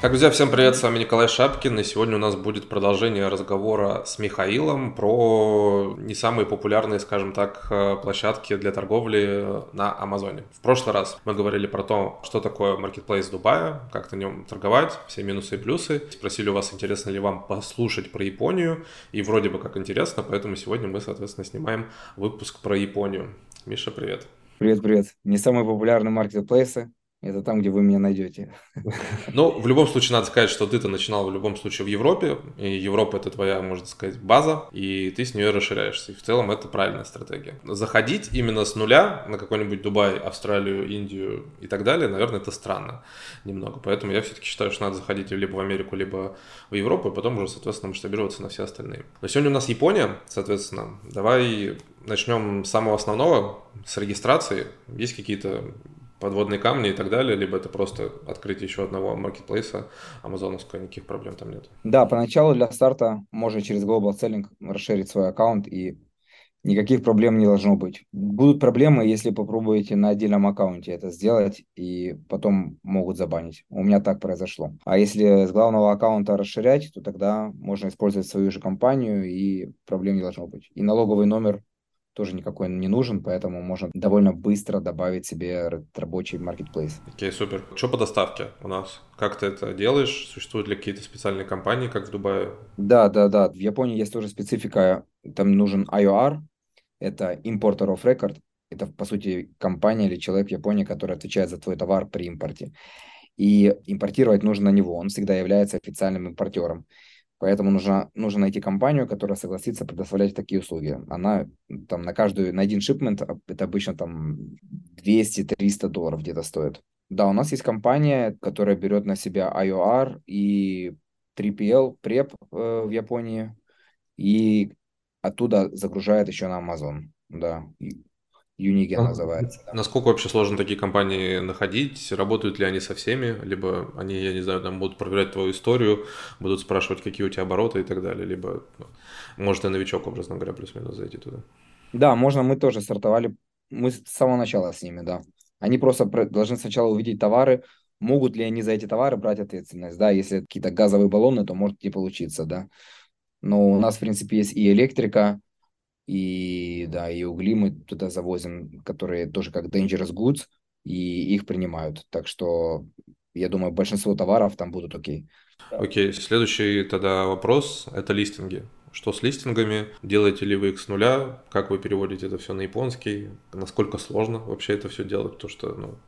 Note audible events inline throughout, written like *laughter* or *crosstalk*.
Так, друзья, всем привет, с вами Николай Шапкин, и сегодня у нас будет продолжение разговора с Михаилом про не самые популярные, скажем так, э, площадки для торговли на Амазоне. В прошлый раз мы говорили про то, что такое Marketplace Дубая, как на нем торговать, все минусы и плюсы. Спросили у вас, интересно ли вам послушать про Японию, и вроде бы как интересно, поэтому сегодня мы, соответственно, снимаем выпуск про Японию. Миша, привет. Привет-привет. Не самые популярные маркетплейсы, это там, где вы меня найдете. Ну, в любом случае, надо сказать, что ты-то начинал в любом случае в Европе, и Европа это твоя, можно сказать, база, и ты с нее расширяешься. И в целом это правильная стратегия. Заходить именно с нуля на какой-нибудь Дубай, Австралию, Индию и так далее, наверное, это странно немного. Поэтому я все-таки считаю, что надо заходить либо в Америку, либо в Европу, и потом уже, соответственно, масштабироваться на все остальные. Но сегодня у нас Япония, соответственно. Давай начнем с самого основного, с регистрации. Есть какие-то подводные камни и так далее, либо это просто открыть еще одного маркетплейса амазоновского, никаких проблем там нет. Да, поначалу для старта можно через Global Selling расширить свой аккаунт и никаких проблем не должно быть. Будут проблемы, если попробуете на отдельном аккаунте это сделать, и потом могут забанить. У меня так произошло. А если с главного аккаунта расширять, то тогда можно использовать свою же компанию, и проблем не должно быть. И налоговый номер тоже никакой не нужен, поэтому можно довольно быстро добавить себе рабочий маркетплейс. Окей, okay, супер. Что по доставке у нас? Как ты это делаешь? Существуют ли какие-то специальные компании, как в Дубае? Да, да, да. В Японии есть тоже специфика. Там нужен IOR, это Importer of Record. Это, по сути, компания или человек в Японии, который отвечает за твой товар при импорте. И импортировать нужно на него. Он всегда является официальным импортером. Поэтому нужно, нужно найти компанию, которая согласится предоставлять такие услуги. Она там на каждую, на один шипмент, а, это обычно там 200-300 долларов где-то стоит. Да, у нас есть компания, которая берет на себя IOR и 3PL, преп э, в Японии, и оттуда загружает еще на Amazon. Да, Unigen называется. Да. Насколько вообще сложно такие компании находить? Работают ли они со всеми? Либо они, я не знаю, там будут проверять твою историю, будут спрашивать, какие у тебя обороты и так далее. Либо, ну, может, и новичок, образно говоря, плюс-минус зайти туда. Да, можно. Мы тоже стартовали. Мы с самого начала с ними, да. Они просто должны сначала увидеть товары, могут ли они за эти товары брать ответственность, да, если какие-то газовые баллоны, то может не получиться, да. Но у нас, в принципе, есть и электрика, и да, и угли мы туда завозим, которые тоже как dangerous goods, и их принимают. Так что я думаю, большинство товаров там будут окей. Окей, следующий тогда вопрос – это листинги. Что с листингами? Делаете ли вы их с нуля? Как вы переводите это все на японский? Насколько сложно вообще это все делать? Потому что ну,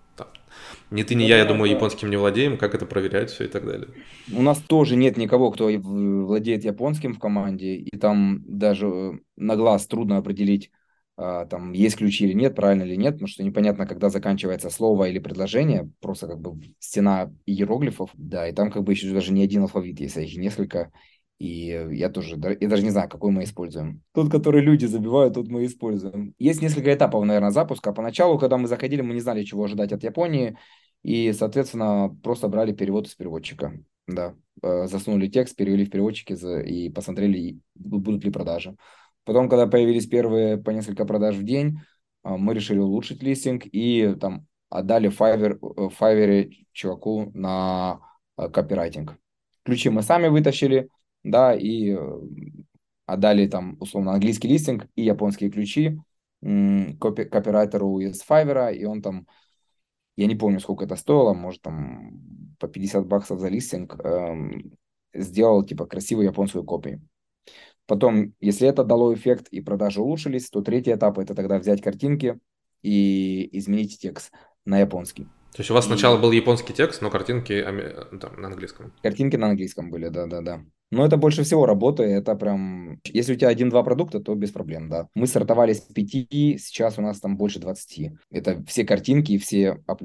ни ты, ни я, я думаю, японским не владеем, как это проверять, все и так далее. У нас тоже нет никого, кто владеет японским в команде, и там даже э, на глаз трудно определить, а, там есть ключи или нет, правильно или нет, потому что непонятно, когда заканчивается слово или предложение, просто как бы стена иероглифов, да, и там как бы еще даже не один алфавит есть, а их несколько, и я тоже, я даже не знаю, какой мы используем. Тот, который люди забивают, тот мы используем. Есть несколько этапов, наверное, запуска. Поначалу, когда мы заходили, мы не знали, чего ожидать от Японии. И, соответственно, просто брали перевод из переводчика. Да, э, засунули текст, перевели в переводчики и посмотрели, будут ли продажи. Потом, когда появились первые по несколько продаж в день, э, мы решили улучшить листинг и там отдали Fiverr, э, Fiverr чуваку на копирайтинг. Ключи мы сами вытащили, да, и э, отдали там, условно, английский листинг и японские ключи копи копирайтеру из Fiverr, и он там, я не помню, сколько это стоило, может, там по 50 баксов за листинг, эм, сделал, типа, красивую японскую копию. Потом, если это дало эффект и продажи улучшились, то третий этап – это тогда взять картинки и изменить текст на японский. То есть у вас сначала был японский текст, но картинки там, на английском? Картинки на английском были, да-да-да. Но это больше всего работы, это прям... Если у тебя один-два продукта, то без проблем, да. Мы стартовали с пяти, сейчас у нас там больше 20. Это все картинки и все А+.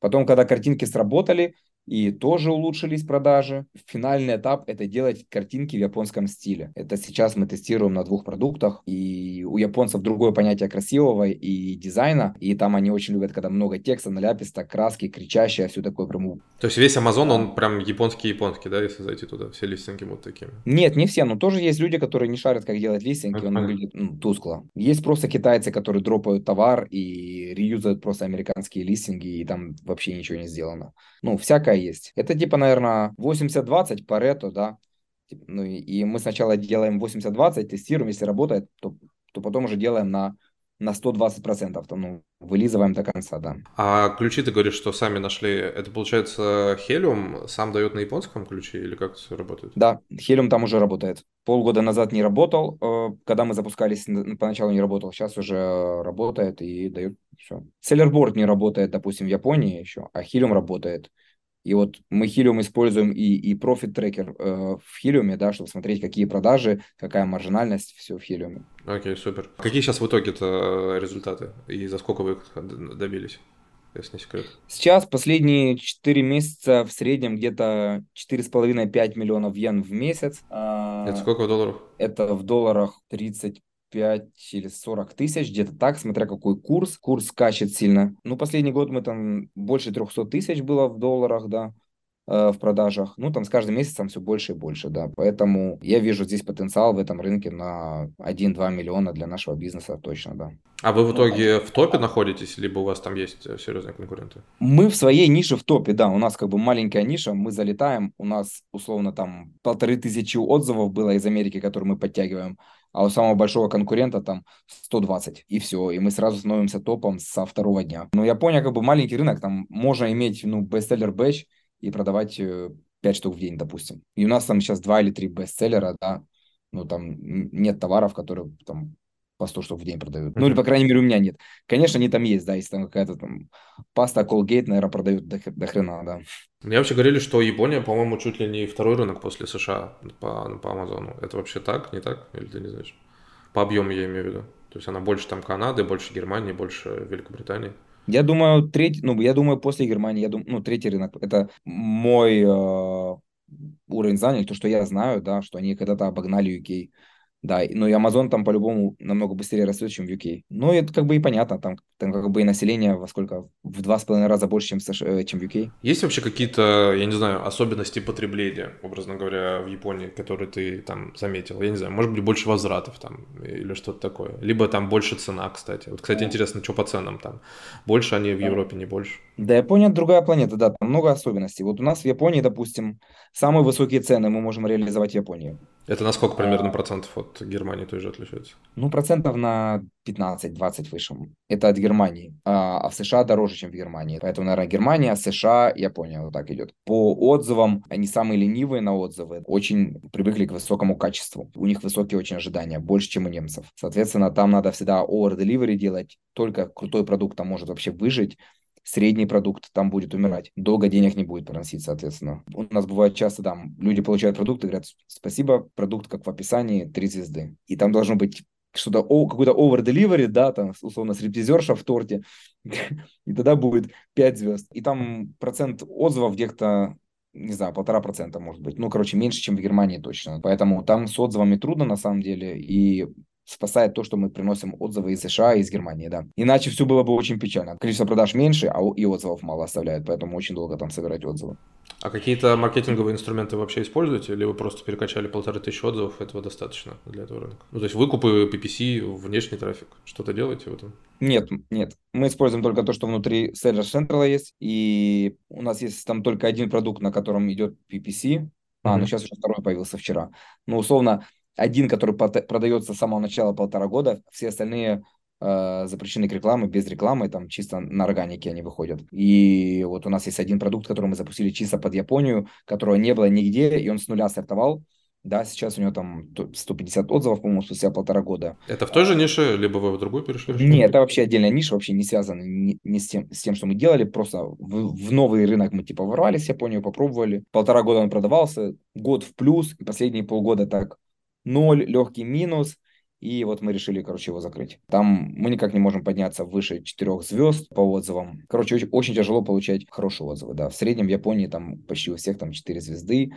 Потом, когда картинки сработали, и тоже улучшились продажи. Финальный этап – это делать картинки в японском стиле. Это сейчас мы тестируем на двух продуктах, и у японцев другое понятие красивого и дизайна, и там они очень любят, когда много текста, наляписто, краски, кричащее, все такое прям... То есть весь Amazon, он прям японский-японский, да, если зайти туда, все листинги будут такими? Нет, не все, но тоже есть люди, которые не шарят, как делать листинги, он выглядит ну, тускло. Есть просто китайцы, которые дропают товар и реюзают просто американские листинги, и там вообще ничего не сделано. Ну, всякое такая есть. Это типа, наверное, 80-20 по рету, да. Ну и, и мы сначала делаем 80-20, тестируем, если работает, то, то потом уже делаем на на 120%, там, ну, вылизываем до конца, да. А ключи, ты говоришь, что сами нашли, это получается Helium сам дает на японском ключи или как это все работает? Да, Helium там уже работает. Полгода назад не работал, э, когда мы запускались, поначалу не работал, сейчас уже работает и дает все. Sellerboard не работает, допустим, в Японии еще, а Helium работает. И вот мы Helium используем и, и Profit Tracker э, в Helium, да, чтобы смотреть, какие продажи, какая маржинальность, все в Helium. Окей, okay, супер. Какие сейчас в итоге-то результаты и за сколько вы их добились? если не секрет? Сейчас последние 4 месяца в среднем где-то 4,5-5 миллионов йен в месяц. А, это сколько в долларах? Это в долларах 30 5 или 40 тысяч, где-то так, смотря какой курс. Курс скачет сильно. Ну, последний год мы там больше 300 тысяч было в долларах, да, э, в продажах. Ну, там с каждым месяцем все больше и больше, да. Поэтому я вижу здесь потенциал в этом рынке на 1-2 миллиона для нашего бизнеса точно, да. А вы в ну, итоге ну, в топе находитесь, либо у вас там есть э, серьезные конкуренты? Мы в своей нише в топе, да. У нас как бы маленькая ниша, мы залетаем, у нас условно там полторы тысячи отзывов было из Америки, которые мы подтягиваем а у самого большого конкурента там 120, и все, и мы сразу становимся топом со второго дня. Но Япония как бы маленький рынок, там можно иметь, ну, бестселлер бэч и продавать 5 э, штук в день, допустим. И у нас там сейчас 2 или 3 бестселлера, да, ну, там нет товаров, которые там по 100 штук в день продают. Ну, или, по крайней мере, у меня нет. Конечно, они там есть, да, если там какая-то там паста Colgate, наверное, продают до, до хрена, да. Мне вообще говорили, что Япония, по-моему, чуть ли не второй рынок после США по, по Амазону. Это вообще так, не так? Или ты не знаешь? По объему я имею в виду. То есть она больше там Канады, больше Германии, больше Великобритании. Я думаю, третий, ну, я думаю, после Германии, я думаю, ну, третий рынок. Это мой э, уровень знаний, то, что я знаю, да, что они когда-то обогнали UK. Да, ну и Amazon там по-любому намного быстрее растет, чем в UK. Ну, это как бы и понятно, там, там как бы и население во сколько? В два с половиной раза больше, чем в, США, э, чем в UK. Есть вообще какие-то, я не знаю, особенности потребления, образно говоря, в Японии, которые ты там заметил? Я не знаю, может быть, больше возвратов там или что-то такое. Либо там больше цена, кстати. Вот, кстати, интересно, что по ценам там? Больше они в Европе, не больше? Да, Япония другая планета, да, там много особенностей. Вот у нас в Японии, допустим, самые высокие цены мы можем реализовать в Японии. Это на сколько примерно процентов от Германии тоже отличается? Ну, процентов на 15-20 выше. Это от Германии. А, а в США дороже, чем в Германии. Поэтому, наверное, Германия, США, Япония вот так идет. По отзывам, они самые ленивые на отзывы. Очень привыкли к высокому качеству. У них высокие очень ожидания, больше, чем у немцев. Соответственно, там надо всегда over-delivery делать. Только крутой продукт там может вообще выжить средний продукт там будет умирать. Долго денег не будет приносить, соответственно. У нас бывает часто там люди получают продукт и говорят, спасибо, продукт как в описании, три звезды. И там должно быть что-то, какой-то over-delivery, да, там, условно, стриптизерша в торте, *laughs* и тогда будет 5 звезд. И там процент отзывов где-то не знаю, полтора процента, может быть. Ну, короче, меньше, чем в Германии точно. Поэтому там с отзывами трудно, на самом деле. И спасает то, что мы приносим отзывы из США и из Германии, да. Иначе все было бы очень печально. Количество продаж меньше, а и отзывов мало оставляют, поэтому очень долго там собирать отзывы. А какие-то маркетинговые инструменты вообще используете, или вы просто перекачали полторы тысячи отзывов, этого достаточно для этого рынка? Ну, то есть выкупы, PPC, внешний трафик, что-то делаете в этом? Нет, нет. Мы используем только то, что внутри Seller Central есть, и у нас есть там только один продукт, на котором идет PPC, а, mm-hmm. ну сейчас уже второй появился вчера. Ну, условно, один, который продается с самого начала полтора года, все остальные э, запрещены к рекламе, без рекламы, там чисто на органике они выходят. И вот у нас есть один продукт, который мы запустили чисто под Японию, которого не было нигде, и он с нуля стартовал. Да, сейчас у него там 150 отзывов, по-моему, спустя полтора года. Это в той же нише, либо вы в другую перешли? Нет, это вообще отдельная ниша, вообще не связана ни, ни с, тем, с тем, что мы делали. Просто в, в новый рынок мы типа ворвались в Японию, попробовали. Полтора года он продавался, год в плюс, и последние полгода так 0, легкий минус, и вот мы решили, короче, его закрыть. Там мы никак не можем подняться выше 4 звезд по отзывам. Короче, очень, очень тяжело получать хорошие отзывы, да. В среднем в Японии там почти у всех там 4 звезды,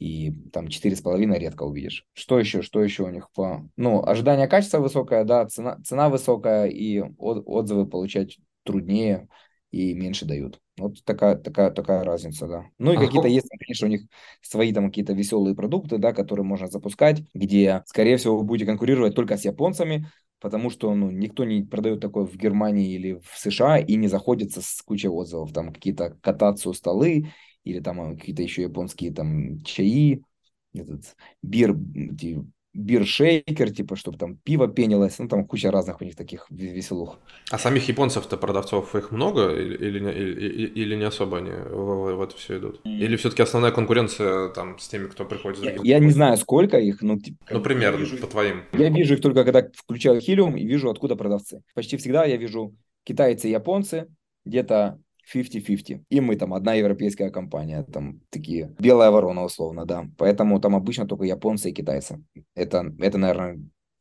и там 4,5 редко увидишь. Что еще, что еще у них по... Ну, ожидание качества высокое, да, цена, цена высокая, и от, отзывы получать труднее и меньше дают. Вот такая, такая, такая разница, да. Ну и а какие-то есть, конечно, у них свои там какие-то веселые продукты, да, которые можно запускать, где, скорее всего, вы будете конкурировать только с японцами, потому что ну, никто не продает такое в Германии или в США и не заходится с кучей отзывов. Там какие-то катацию столы или там какие-то еще японские там чаи, этот бир, биршейкер, типа, чтобы там пиво пенилось, ну, там куча разных у них таких веселух. А самих японцев-то продавцов их много или, или, или, не особо они в, в это все идут? Или все-таки основная конкуренция там с теми, кто приходит с других? Я, я не знаю, сколько их, но... Типа, ну, примерно, вижу, по твоим. Я вижу их только, когда включаю Хилиум и вижу, откуда продавцы. Почти всегда я вижу китайцы и японцы, где-то 50-50. И мы там одна европейская компания, там такие белая ворона условно, да. Поэтому там обычно только японцы и китайцы. Это, это наверное,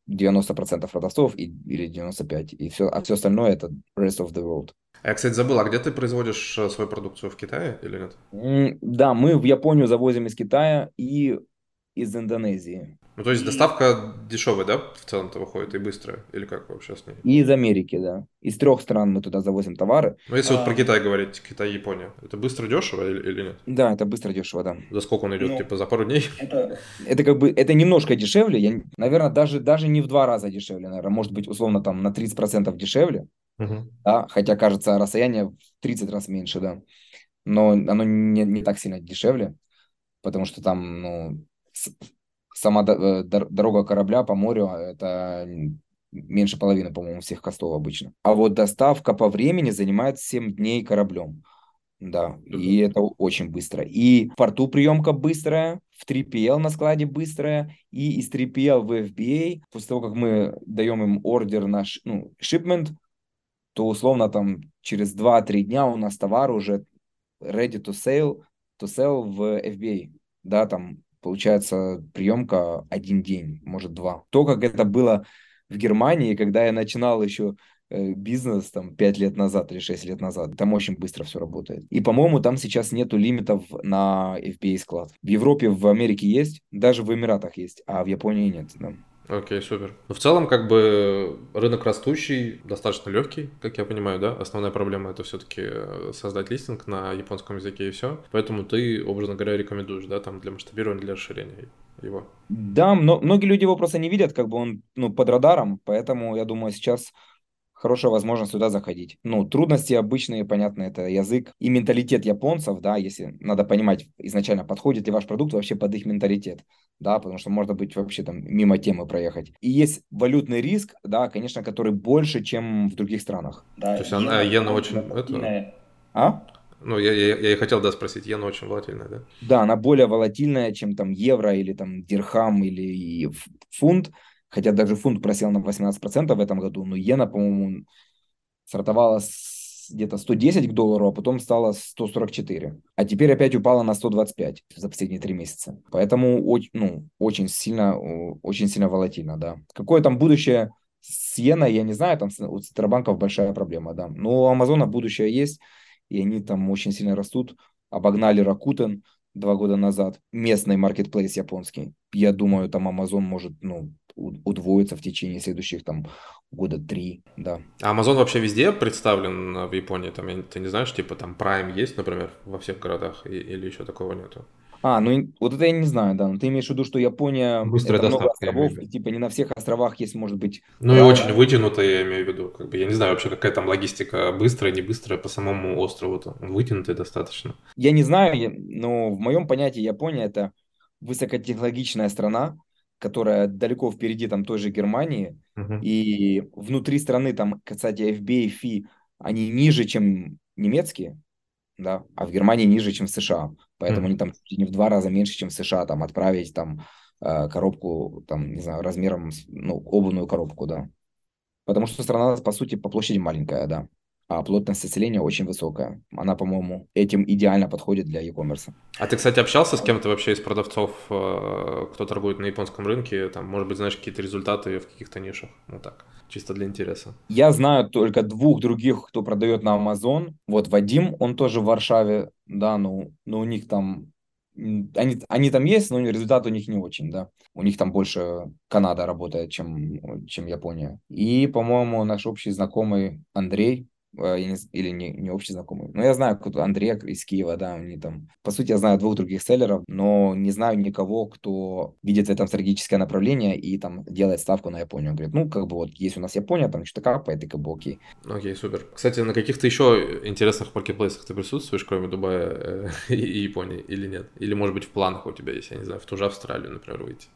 90% продавцов и, или 95%. И все, а все остальное это rest of the world. А я, кстати, забыл, а где ты производишь э, свою продукцию в Китае или нет? Да, мы в Японию завозим из Китая и из Индонезии. Ну, то есть доставка дешевая, да, в целом-то выходит и быстрая? Или как вообще с ней? И из Америки, да. Из трех стран мы туда завозим товары. Ну, если а... вот про Китай говорить, Китай и Япония, это быстро, дешево или, или нет? Да, это быстро, дешево, да. За сколько он идет, ну, типа за пару дней? *laughs* Это, это как бы, это немножко дешевле, я, наверное, даже, даже не в два раза дешевле, наверное, может быть, условно, там на 30% дешевле, угу. да, хотя, кажется, расстояние в 30 раз меньше, да, но оно не, не так сильно дешевле, потому что там, ну, сама э, дорога корабля по морю а, это меньше половины, по-моему, всех костов обычно. А вот доставка по времени занимает 7 дней кораблем. Да, и это очень быстро. И в порту приемка быстрая, в 3PL на складе быстрая, и из 3PL в FBA, после того, как мы даем им ордер на ну, shipment, то условно там через 2-3 дня у нас товар уже ready to sell, to sell в FBA. Да, там получается приемка один день, может два. То, как это было в Германии, когда я начинал еще э, бизнес там 5 лет назад или 6 лет назад. Там очень быстро все работает. И, по-моему, там сейчас нету лимитов на FBA склад. В Европе, в Америке есть, даже в Эмиратах есть, а в Японии нет. Да. Окей, супер. Ну, в целом, как бы рынок растущий, достаточно легкий, как я понимаю, да? Основная проблема это все-таки э, создать листинг на японском языке и все. Поэтому ты, образно говоря, рекомендуешь, да, там для масштабирования, для расширения его. Да, но многие люди его просто не видят, как бы он ну, под радаром, поэтому я думаю, сейчас хорошая возможность сюда заходить. Ну, трудности обычные, понятно, это язык и менталитет японцев, да, если надо понимать изначально, подходит ли ваш продукт вообще под их менталитет, да, потому что можно быть вообще там мимо темы проехать. И есть валютный риск, да, конечно, который больше, чем в других странах. Да, То есть она, иена очень... Это... А? Ну, я, я, я и хотел, да, спросить, иена очень волатильная, да? Да, она более волатильная, чем там евро или там дирхам или фунт, хотя даже фунт просел на 18% в этом году, но иена, по-моему, стартовала с где-то 110 к доллару, а потом стала 144. А теперь опять упала на 125 за последние три месяца. Поэтому ну, очень сильно, очень сильно волатильно, да. Какое там будущее с иеной, я не знаю, там у Центробанков большая проблема, да. Но у Амазона будущее есть, и они там очень сильно растут. Обогнали Rakuten два года назад, местный маркетплейс японский. Я думаю, там Amazon может, ну, удвоится в течение следующих там года три, да. А Amazon вообще везде представлен в Японии? Там, ты не знаешь, типа там Prime есть, например, во всех городах или еще такого нету? А, ну вот это я не знаю, да. Но ты имеешь в виду, что Япония Быстрая это много островов, и типа не на всех островах есть, может быть. Ну и очень вытянутая, я имею в виду. Как бы, я не знаю вообще, какая там логистика быстрая, не быстрая по самому острову-то. Вытянутая достаточно. Я не знаю, но в моем понятии Япония это высокотехнологичная страна, которая далеко впереди там той же Германии, uh-huh. и внутри страны там, кстати, FBA, FI, они ниже, чем немецкие, да, а в Германии ниже, чем в США, поэтому uh-huh. они там не в два раза меньше, чем в США, там отправить там э, коробку, там, не знаю, размером, ну, обувную коробку, да. Потому что страна, по сути, по площади маленькая, да а плотность населения очень высокая. Она, по-моему, этим идеально подходит для e-commerce. А ты, кстати, общался с кем-то вообще из продавцов, э, кто торгует на японском рынке? Там, может быть, знаешь какие-то результаты в каких-то нишах? Ну так, чисто для интереса. Я знаю только двух других, кто продает на Amazon. Вот Вадим, он тоже в Варшаве, да, ну, но у них там они, они там есть, но результат у них не очень, да. У них там больше Канада работает, чем, чем Япония. И, по-моему, наш общий знакомый Андрей, или не, не общий знакомый. Но я знаю кто Андрей из Киева, да, они там... По сути, я знаю двух других селлеров, но не знаю никого, кто видит в этом стратегическое направление и там делает ставку на Японию. Говорит, ну, как бы вот есть у нас Япония, там что-то капает, и как бы окей. Окей, супер. Кстати, на каких-то еще интересных маркетплейсах ты присутствуешь, кроме Дубая э, *laughs* и Японии, или нет? Или, может быть, в планах у тебя есть, я не знаю, в ту же Австралию, например, выйти?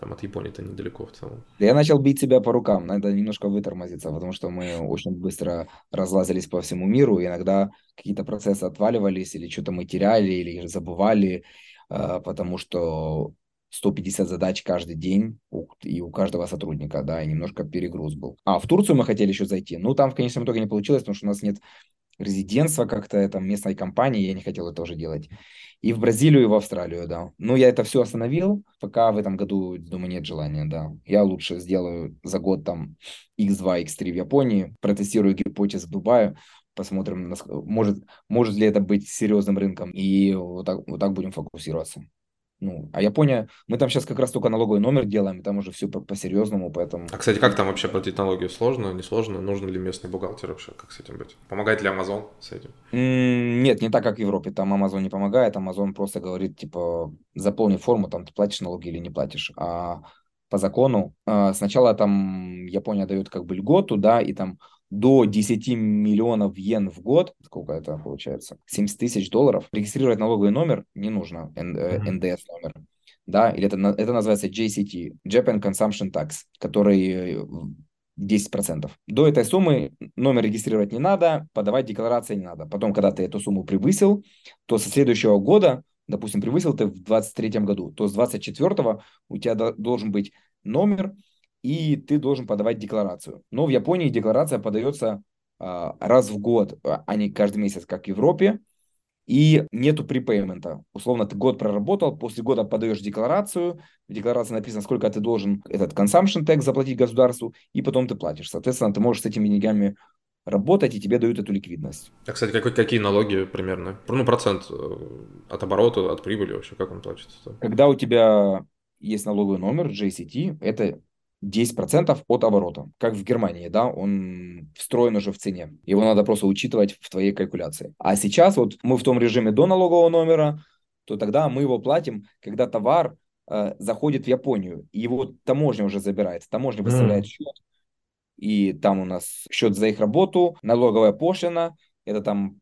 Там от Японии-то недалеко в целом. Я начал бить себя по рукам, надо немножко вытормозиться, потому что мы очень быстро разлазились по всему миру, иногда какие-то процессы отваливались, или что-то мы теряли, или забывали, а, потому что 150 задач каждый день и у каждого сотрудника, да, и немножко перегруз был. А, в Турцию мы хотели еще зайти. Ну, там в конечном итоге не получилось, потому что у нас нет резидентства как-то там местной компании, я не хотел это уже делать. И в Бразилию, и в Австралию, да. Но я это все остановил, пока в этом году, думаю, нет желания, да. Я лучше сделаю за год там X2, X3 в Японии, протестирую гипотез в Дубае, посмотрим, может, может ли это быть серьезным рынком, и вот так, вот так будем фокусироваться. Ну, а Япония, мы там сейчас как раз только налоговый номер делаем, и там уже все по-серьезному, поэтому... А, кстати, как там вообще платить налоги? Сложно, не сложно? Нужен ли местный бухгалтер вообще? Как с этим быть? Помогает ли Amazon с этим? Нет, не так, как в Европе. Там Amazon не помогает, Amazon просто говорит, типа, заполни форму, там ты платишь налоги или не платишь. А по закону а, сначала там Япония дает как бы льготу, да, и там до 10 миллионов йен в год, сколько это получается, 70 тысяч долларов, регистрировать налоговый номер не нужно, НДС э, номер, да, или это, это называется JCT, Japan Consumption Tax, который 10%. Э, до этой суммы номер регистрировать не надо, подавать декларации не надо. Потом, когда ты эту сумму превысил, то со следующего года, допустим, превысил ты в 2023 году, то с 2024 у тебя должен быть номер, и ты должен подавать декларацию. Но в Японии декларация подается а, раз в год, а, а не каждый месяц, как в Европе, и нету припеймента. Условно, ты год проработал, после года подаешь декларацию, в декларации написано, сколько ты должен этот consumption tax заплатить государству, и потом ты платишь. Соответственно, ты можешь с этими деньгами работать, и тебе дают эту ликвидность. А, кстати, какой, какие налоги примерно? Ну, процент э, от оборота, от прибыли вообще, как он платится? Когда у тебя есть налоговый номер JCT, это 10% от оборота, как в Германии, да, он встроен уже в цене. Его надо просто учитывать в твоей калькуляции. А сейчас вот мы в том режиме до налогового номера, то тогда мы его платим, когда товар э, заходит в Японию, и его таможня уже забирает. Таможня выставляет mm. счет, и там у нас счет за их работу, налоговая пошлина, это там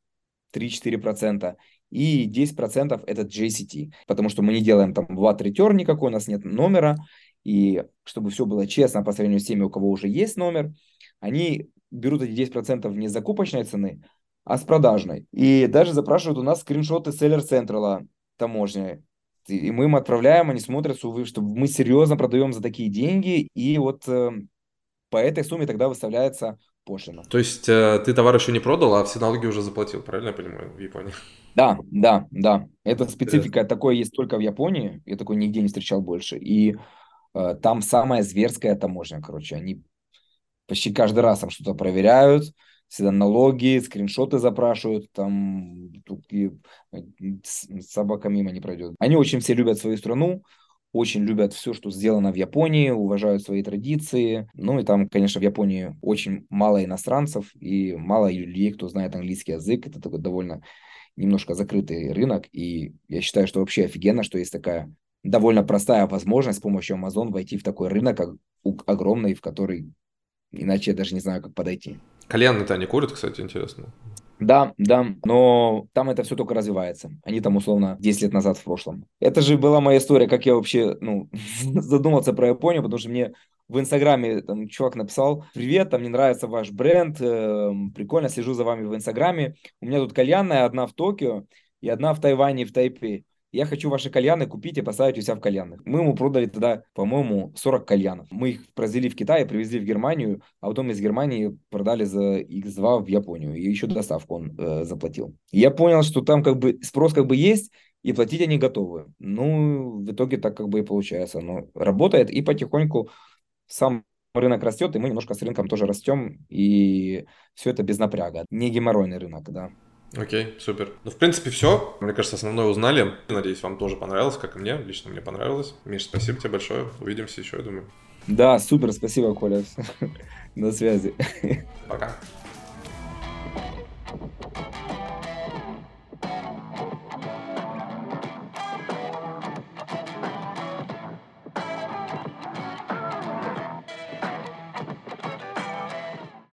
3-4%, и 10% это JCT, потому что мы не делаем там VAT return никакой, у нас нет номера, и чтобы все было честно по сравнению с теми, у кого уже есть номер, они берут эти 10% не с закупочной цены, а с продажной. И даже запрашивают у нас скриншоты селлер централа таможни. И мы им отправляем, они смотрят, что мы серьезно продаем за такие деньги, и вот э, по этой сумме тогда выставляется пошлина. То есть э, ты товар еще не продал, а все налоги уже заплатил, правильно я понимаю, в Японии? Да, да, да. Эта специфика такое есть только в Японии, я такой нигде не встречал больше. И там самая зверская таможня, короче. Они почти каждый раз там что-то проверяют, всегда налоги, скриншоты запрашивают, там и собака мимо не пройдет. Они очень все любят свою страну, очень любят все, что сделано в Японии, уважают свои традиции. Ну и там, конечно, в Японии очень мало иностранцев и мало людей, кто знает английский язык. Это такой довольно немножко закрытый рынок. И я считаю, что вообще офигенно, что есть такая довольно простая возможность с помощью Amazon войти в такой рынок огромный, в который иначе я даже не знаю, как подойти. Кальяны-то они курят, кстати, интересно. Да, да, но там это все только развивается. Они там условно 10 лет назад в прошлом. Это же была моя история, как я вообще ну, *laughs* задумался про Японию, потому что мне в Инстаграме там чувак написал, привет, там мне нравится ваш бренд, э, прикольно, слежу за вами в Инстаграме. У меня тут кальянная, одна в Токио и одна в Тайване, в Тайпе я хочу ваши кальяны купить и поставить у себя в кальянных. Мы ему продали тогда, по-моему, 40 кальянов. Мы их произвели в Китае, привезли в Германию, а потом из Германии продали за X2 в Японию. И еще доставку он э, заплатил. Я понял, что там как бы спрос как бы есть, и платить они готовы. Ну, в итоге так как бы и получается. Но работает и потихоньку сам рынок растет, и мы немножко с рынком тоже растем, и все это без напряга. Не геморройный рынок, да. Окей, супер. Ну, в принципе, все. Мне кажется, основное узнали. Надеюсь, вам тоже понравилось, как и мне. Лично мне понравилось. Миш, спасибо тебе большое. Увидимся еще, я думаю. Да, супер, спасибо, Коля. *laughs* На связи. Пока.